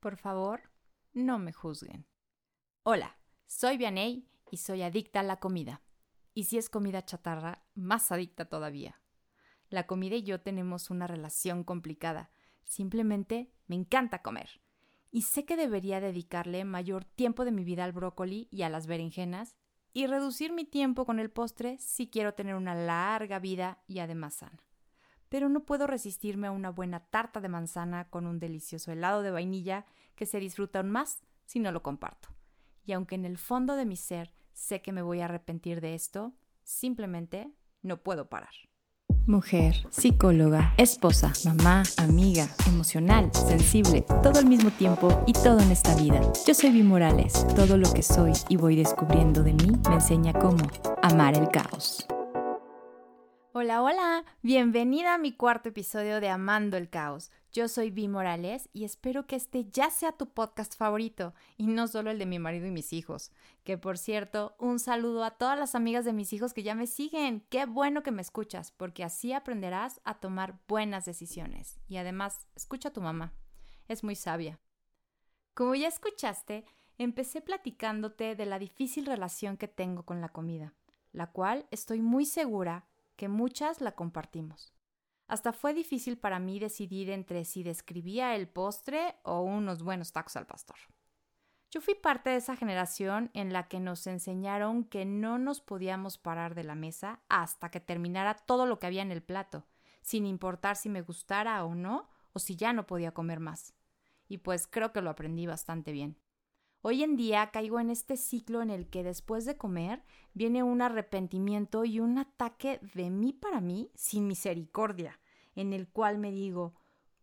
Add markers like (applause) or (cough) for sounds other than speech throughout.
Por favor, no me juzguen. Hola, soy Vianey y soy adicta a la comida. Y si es comida chatarra, más adicta todavía. La comida y yo tenemos una relación complicada. Simplemente me encanta comer. Y sé que debería dedicarle mayor tiempo de mi vida al brócoli y a las berenjenas y reducir mi tiempo con el postre si quiero tener una larga vida y además sana. Pero no puedo resistirme a una buena tarta de manzana con un delicioso helado de vainilla que se disfruta aún más si no lo comparto. Y aunque en el fondo de mi ser sé que me voy a arrepentir de esto, simplemente no puedo parar. Mujer, psicóloga, esposa, mamá, amiga, emocional, sensible, todo al mismo tiempo y todo en esta vida. Yo soy Vi Morales. Todo lo que soy y voy descubriendo de mí me enseña cómo amar el caos. Hola, hola, bienvenida a mi cuarto episodio de Amando el Caos. Yo soy Vi Morales y espero que este ya sea tu podcast favorito y no solo el de mi marido y mis hijos. Que por cierto, un saludo a todas las amigas de mis hijos que ya me siguen. Qué bueno que me escuchas, porque así aprenderás a tomar buenas decisiones. Y además, escucha a tu mamá. Es muy sabia. Como ya escuchaste, empecé platicándote de la difícil relación que tengo con la comida, la cual estoy muy segura que muchas la compartimos. Hasta fue difícil para mí decidir entre si describía el postre o unos buenos tacos al pastor. Yo fui parte de esa generación en la que nos enseñaron que no nos podíamos parar de la mesa hasta que terminara todo lo que había en el plato, sin importar si me gustara o no, o si ya no podía comer más. Y pues creo que lo aprendí bastante bien. Hoy en día caigo en este ciclo en el que después de comer viene un arrepentimiento y un ataque de mí para mí sin misericordia, en el cual me digo,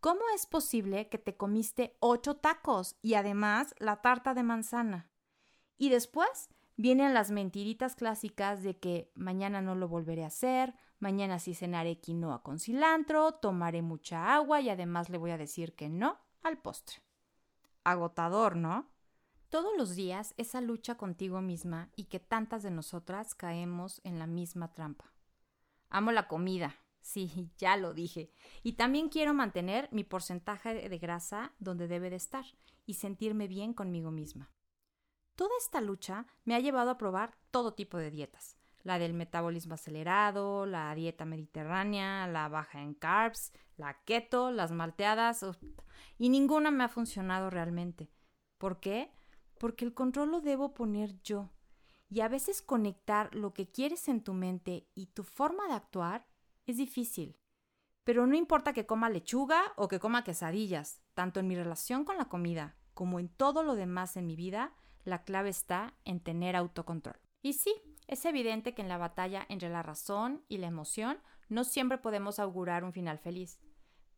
¿cómo es posible que te comiste ocho tacos y además la tarta de manzana? Y después vienen las mentiritas clásicas de que mañana no lo volveré a hacer, mañana sí cenaré quinoa con cilantro, tomaré mucha agua y además le voy a decir que no al postre. Agotador, ¿no? Todos los días esa lucha contigo misma y que tantas de nosotras caemos en la misma trampa. Amo la comida, (laughs) sí, ya lo dije, y también quiero mantener mi porcentaje de grasa donde debe de estar y sentirme bien conmigo misma. Toda esta lucha me ha llevado a probar todo tipo de dietas, la del metabolismo acelerado, la dieta mediterránea, la baja en carbs, la keto, las malteadas, y ninguna me ha funcionado realmente. ¿Por qué? Porque el control lo debo poner yo. Y a veces conectar lo que quieres en tu mente y tu forma de actuar es difícil. Pero no importa que coma lechuga o que coma quesadillas, tanto en mi relación con la comida como en todo lo demás en mi vida, la clave está en tener autocontrol. Y sí, es evidente que en la batalla entre la razón y la emoción no siempre podemos augurar un final feliz,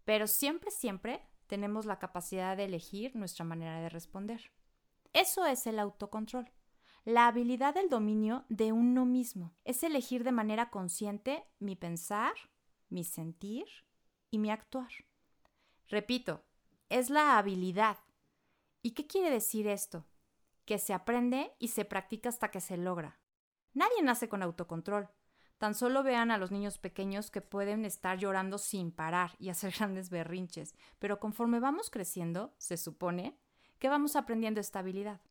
pero siempre, siempre tenemos la capacidad de elegir nuestra manera de responder. Eso es el autocontrol. La habilidad del dominio de uno mismo es elegir de manera consciente mi pensar, mi sentir y mi actuar. Repito, es la habilidad. ¿Y qué quiere decir esto? Que se aprende y se practica hasta que se logra. Nadie nace con autocontrol. Tan solo vean a los niños pequeños que pueden estar llorando sin parar y hacer (laughs) grandes berrinches, pero conforme vamos creciendo, se supone, que vamos aprendiendo estabilidad.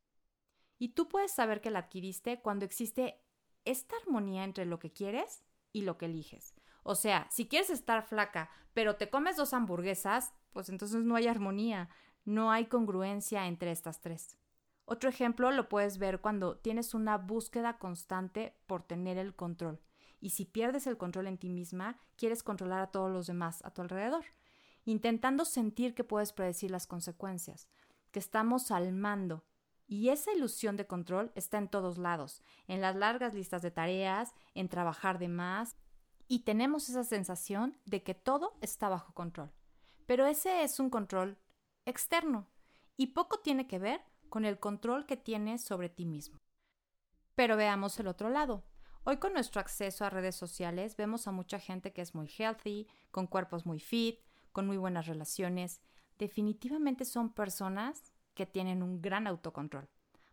Y tú puedes saber que la adquiriste cuando existe esta armonía entre lo que quieres y lo que eliges. O sea, si quieres estar flaca, pero te comes dos hamburguesas, pues entonces no hay armonía, no hay congruencia entre estas tres. Otro ejemplo lo puedes ver cuando tienes una búsqueda constante por tener el control. Y si pierdes el control en ti misma, quieres controlar a todos los demás a tu alrededor, intentando sentir que puedes predecir las consecuencias estamos al mando. Y esa ilusión de control está en todos lados, en las largas listas de tareas, en trabajar de más, y tenemos esa sensación de que todo está bajo control. Pero ese es un control externo y poco tiene que ver con el control que tienes sobre ti mismo. Pero veamos el otro lado. Hoy con nuestro acceso a redes sociales vemos a mucha gente que es muy healthy, con cuerpos muy fit, con muy buenas relaciones definitivamente son personas que tienen un gran autocontrol,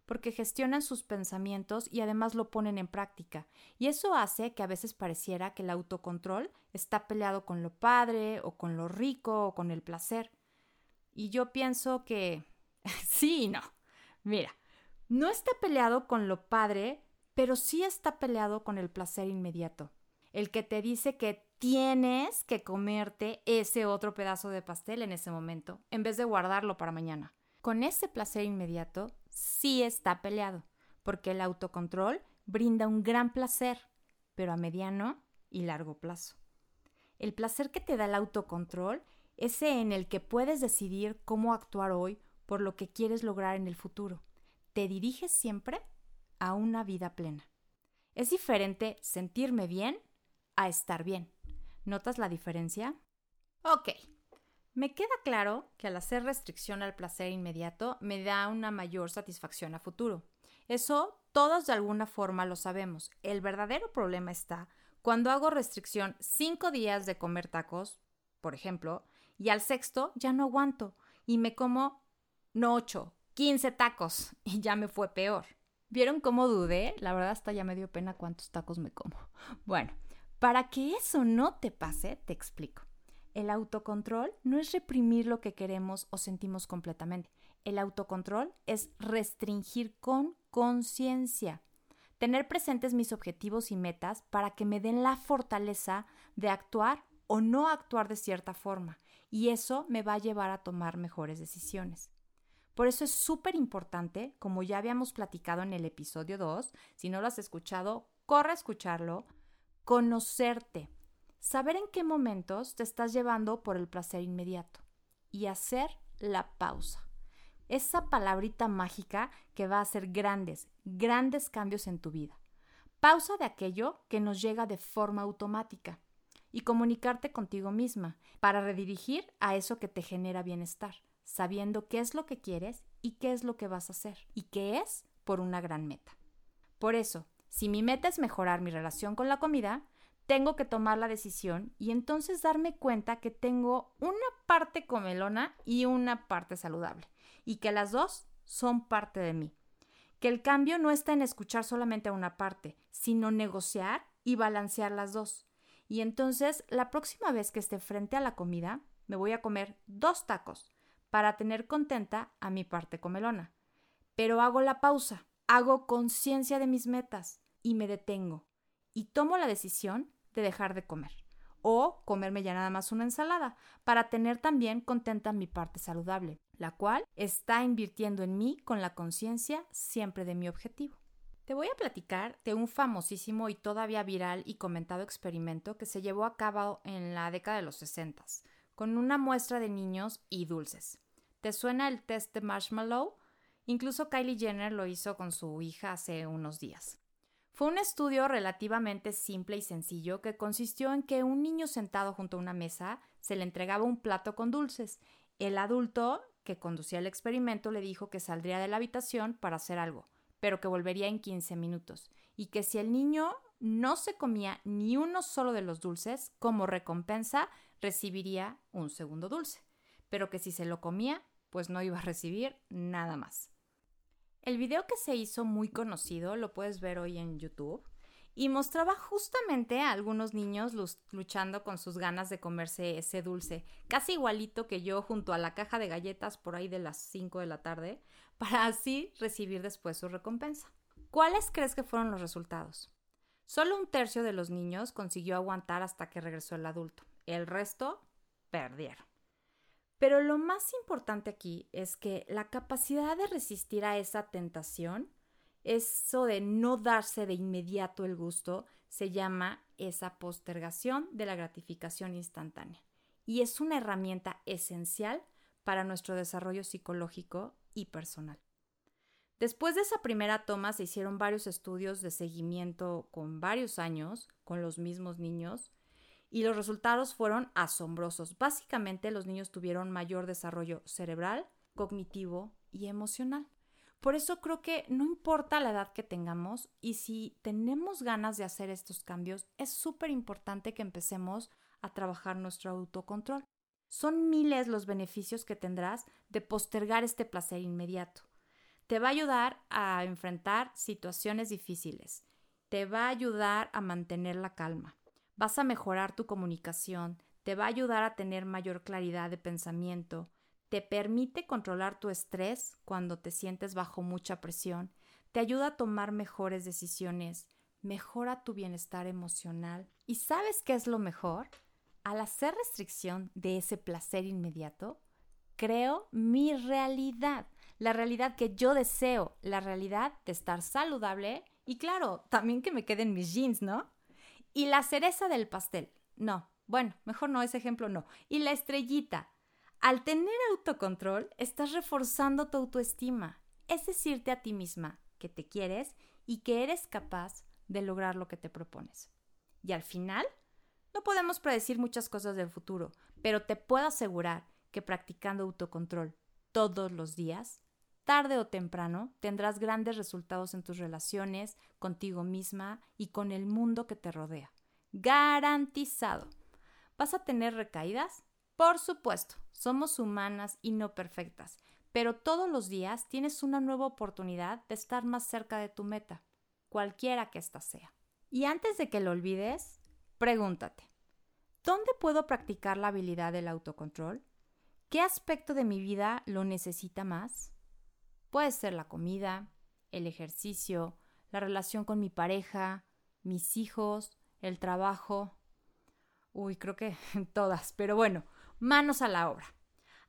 porque gestionan sus pensamientos y además lo ponen en práctica. Y eso hace que a veces pareciera que el autocontrol está peleado con lo padre o con lo rico o con el placer. Y yo pienso que (laughs) sí y no. Mira, no está peleado con lo padre, pero sí está peleado con el placer inmediato. El que te dice que tienes que comerte ese otro pedazo de pastel en ese momento, en vez de guardarlo para mañana. Con ese placer inmediato sí está peleado, porque el autocontrol brinda un gran placer, pero a mediano y largo plazo. El placer que te da el autocontrol, ese en el que puedes decidir cómo actuar hoy por lo que quieres lograr en el futuro. Te diriges siempre a una vida plena. Es diferente sentirme bien a estar bien. ¿Notas la diferencia? Ok. Me queda claro que al hacer restricción al placer inmediato me da una mayor satisfacción a futuro. Eso todos de alguna forma lo sabemos. El verdadero problema está cuando hago restricción cinco días de comer tacos, por ejemplo, y al sexto ya no aguanto y me como no ocho, quince tacos (laughs) y ya me fue peor. ¿Vieron cómo dudé? La verdad hasta ya me dio pena cuántos tacos me como. (laughs) Bueno, para que eso no te pase, te explico. El autocontrol no es reprimir lo que queremos o sentimos completamente. El autocontrol es restringir con conciencia. Tener presentes mis objetivos y metas para que me den la fortaleza de actuar o no actuar de cierta forma. Y eso me va a llevar a tomar mejores decisiones. Por eso es súper importante, como ya habíamos platicado en el episodio 2, si no lo has escuchado, corre a escucharlo, conocerte, saber en qué momentos te estás llevando por el placer inmediato y hacer la pausa. Esa palabrita mágica que va a hacer grandes, grandes cambios en tu vida. Pausa de aquello que nos llega de forma automática y comunicarte contigo misma para redirigir a eso que te genera bienestar, sabiendo qué es lo que quieres y qué es lo que vas a hacer y qué es por una gran meta. Por eso, si mi meta es mejorar mi relación con la comida, tengo que tomar la decisión y entonces darme cuenta que tengo una parte comelona y una parte saludable, y que las dos son parte de mí. Que el cambio no está en escuchar solamente a una parte, sino negociar y balancear las dos. Y entonces, la próxima vez que esté frente a la comida, me voy a comer dos tacos para tener contenta a mi parte comelona. Pero hago la pausa, hago conciencia de mis metas y me detengo y tomo la decisión de dejar de comer o comerme ya nada más una ensalada para tener también contenta mi parte saludable, la cual está invirtiendo en mí con la conciencia siempre de mi objetivo. Te voy a platicar de un famosísimo y todavía viral y comentado experimento que se llevó a cabo en la década de los 60 con una muestra de niños y dulces. ¿Te suena el test de marshmallow? Incluso Kylie Jenner lo hizo con su hija hace unos días. Fue un estudio relativamente simple y sencillo que consistió en que un niño sentado junto a una mesa se le entregaba un plato con dulces. El adulto que conducía el experimento le dijo que saldría de la habitación para hacer algo, pero que volvería en 15 minutos, y que si el niño no se comía ni uno solo de los dulces, como recompensa recibiría un segundo dulce, pero que si se lo comía, pues no iba a recibir nada más. El video que se hizo muy conocido lo puedes ver hoy en YouTube y mostraba justamente a algunos niños luchando con sus ganas de comerse ese dulce, casi igualito que yo junto a la caja de galletas por ahí de las 5 de la tarde, (laughs) para así recibir después su recompensa. ¿Cuáles crees que fueron los resultados? Solo un tercio de los niños consiguió aguantar hasta que regresó el adulto. El resto perdieron. Pero lo más importante aquí es que la capacidad de resistir a esa tentación, eso de no darse de inmediato el gusto, se llama esa postergación de la gratificación instantánea. Y es una herramienta esencial para nuestro desarrollo psicológico y personal. Después de esa primera toma se hicieron varios estudios de seguimiento con varios años con los mismos niños y los resultados fueron asombrosos. Básicamente los niños tuvieron mayor desarrollo cerebral, cognitivo y emocional. Por eso creo que no importa la edad que tengamos y si tenemos ganas de hacer estos cambios, es súper importante que empecemos a trabajar nuestro autocontrol. Son miles los beneficios que tendrás de postergar este placer inmediato. Te va a ayudar a enfrentar situaciones difíciles. Te va a ayudar a mantener la calma vas a mejorar tu comunicación, te va a ayudar a tener mayor claridad de pensamiento, te permite controlar tu estrés cuando te sientes bajo mucha presión, te ayuda a tomar mejores decisiones, mejora tu bienestar emocional. ¿Y sabes qué es lo mejor? Al hacer restricción de ese placer inmediato, creo mi realidad, la realidad que yo deseo, la realidad de estar saludable y claro, también que me queden mis jeans, ¿no? Y la cereza del pastel, no, bueno, mejor no, ese ejemplo no. Y la estrellita, al tener autocontrol, estás reforzando tu autoestima, es decirte a ti misma que te quieres y que eres capaz de lograr lo que te propones. Y al final, no podemos predecir muchas cosas del futuro, pero te puedo asegurar que practicando autocontrol todos los días, tarde o temprano, tendrás grandes resultados en tus relaciones, contigo misma y con el mundo que te rodea. Garantizado. ¿Vas a tener recaídas? Por supuesto, somos humanas y no perfectas, pero todos los días tienes una nueva oportunidad de estar más cerca de tu meta, cualquiera que ésta sea. Y antes de que lo olvides, pregúntate, ¿dónde puedo practicar la habilidad del autocontrol? ¿Qué aspecto de mi vida lo necesita más? Puede ser la comida, el ejercicio, la relación con mi pareja, mis hijos, el trabajo. Uy, creo que (laughs) todas, pero bueno, manos a la obra.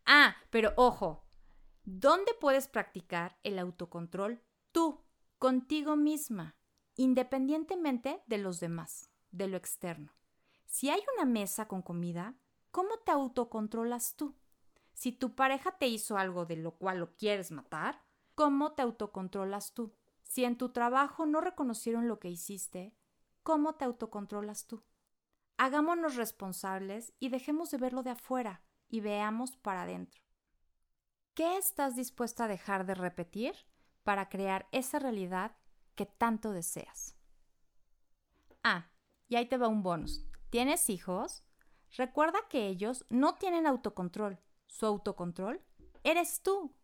Ah, pero ojo, ¿dónde puedes practicar el autocontrol tú, contigo misma, independientemente de los demás, de lo externo? Si hay una mesa con comida, ¿cómo te autocontrolas tú? Si tu pareja te hizo algo de lo cual lo quieres matar, ¿cómo te autocontrolas tú? Si en tu trabajo no reconocieron lo que hiciste, ¿cómo te autocontrolas tú? Hagámonos responsables y dejemos de verlo de afuera y veamos para adentro. ¿Qué estás dispuesta a dejar de repetir para crear esa realidad que tanto deseas? Ah, y ahí te va un bonus. ¿Tienes hijos? Recuerda que ellos no tienen autocontrol. Su autocontrol eres tú.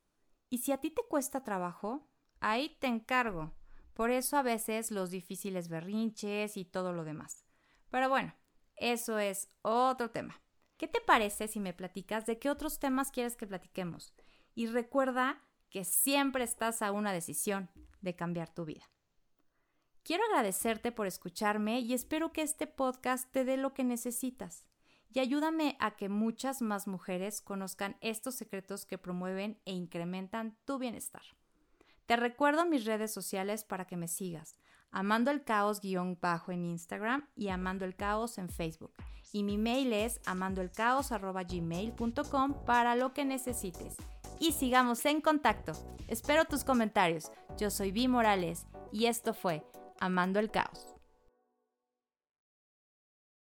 Y si a ti te cuesta trabajo, ahí te encargo. Por eso a veces los difíciles berrinches y todo lo demás. Pero bueno, eso es otro tema. ¿Qué te parece si me platicas de qué otros temas quieres que platiquemos? Y recuerda que siempre estás a una decisión de cambiar tu vida. Quiero agradecerte por escucharme y espero que este podcast te dé lo que necesitas. Y ayúdame a que muchas más mujeres conozcan estos secretos que promueven e incrementan tu bienestar. Te recuerdo mis redes sociales para que me sigas. Amando el caos guion bajo en Instagram y Amando el caos en Facebook. Y mi mail es amandoelcaos.gmail.com para lo que necesites. Y sigamos en contacto. Espero tus comentarios. Yo soy Vi Morales y esto fue Amando el Caos.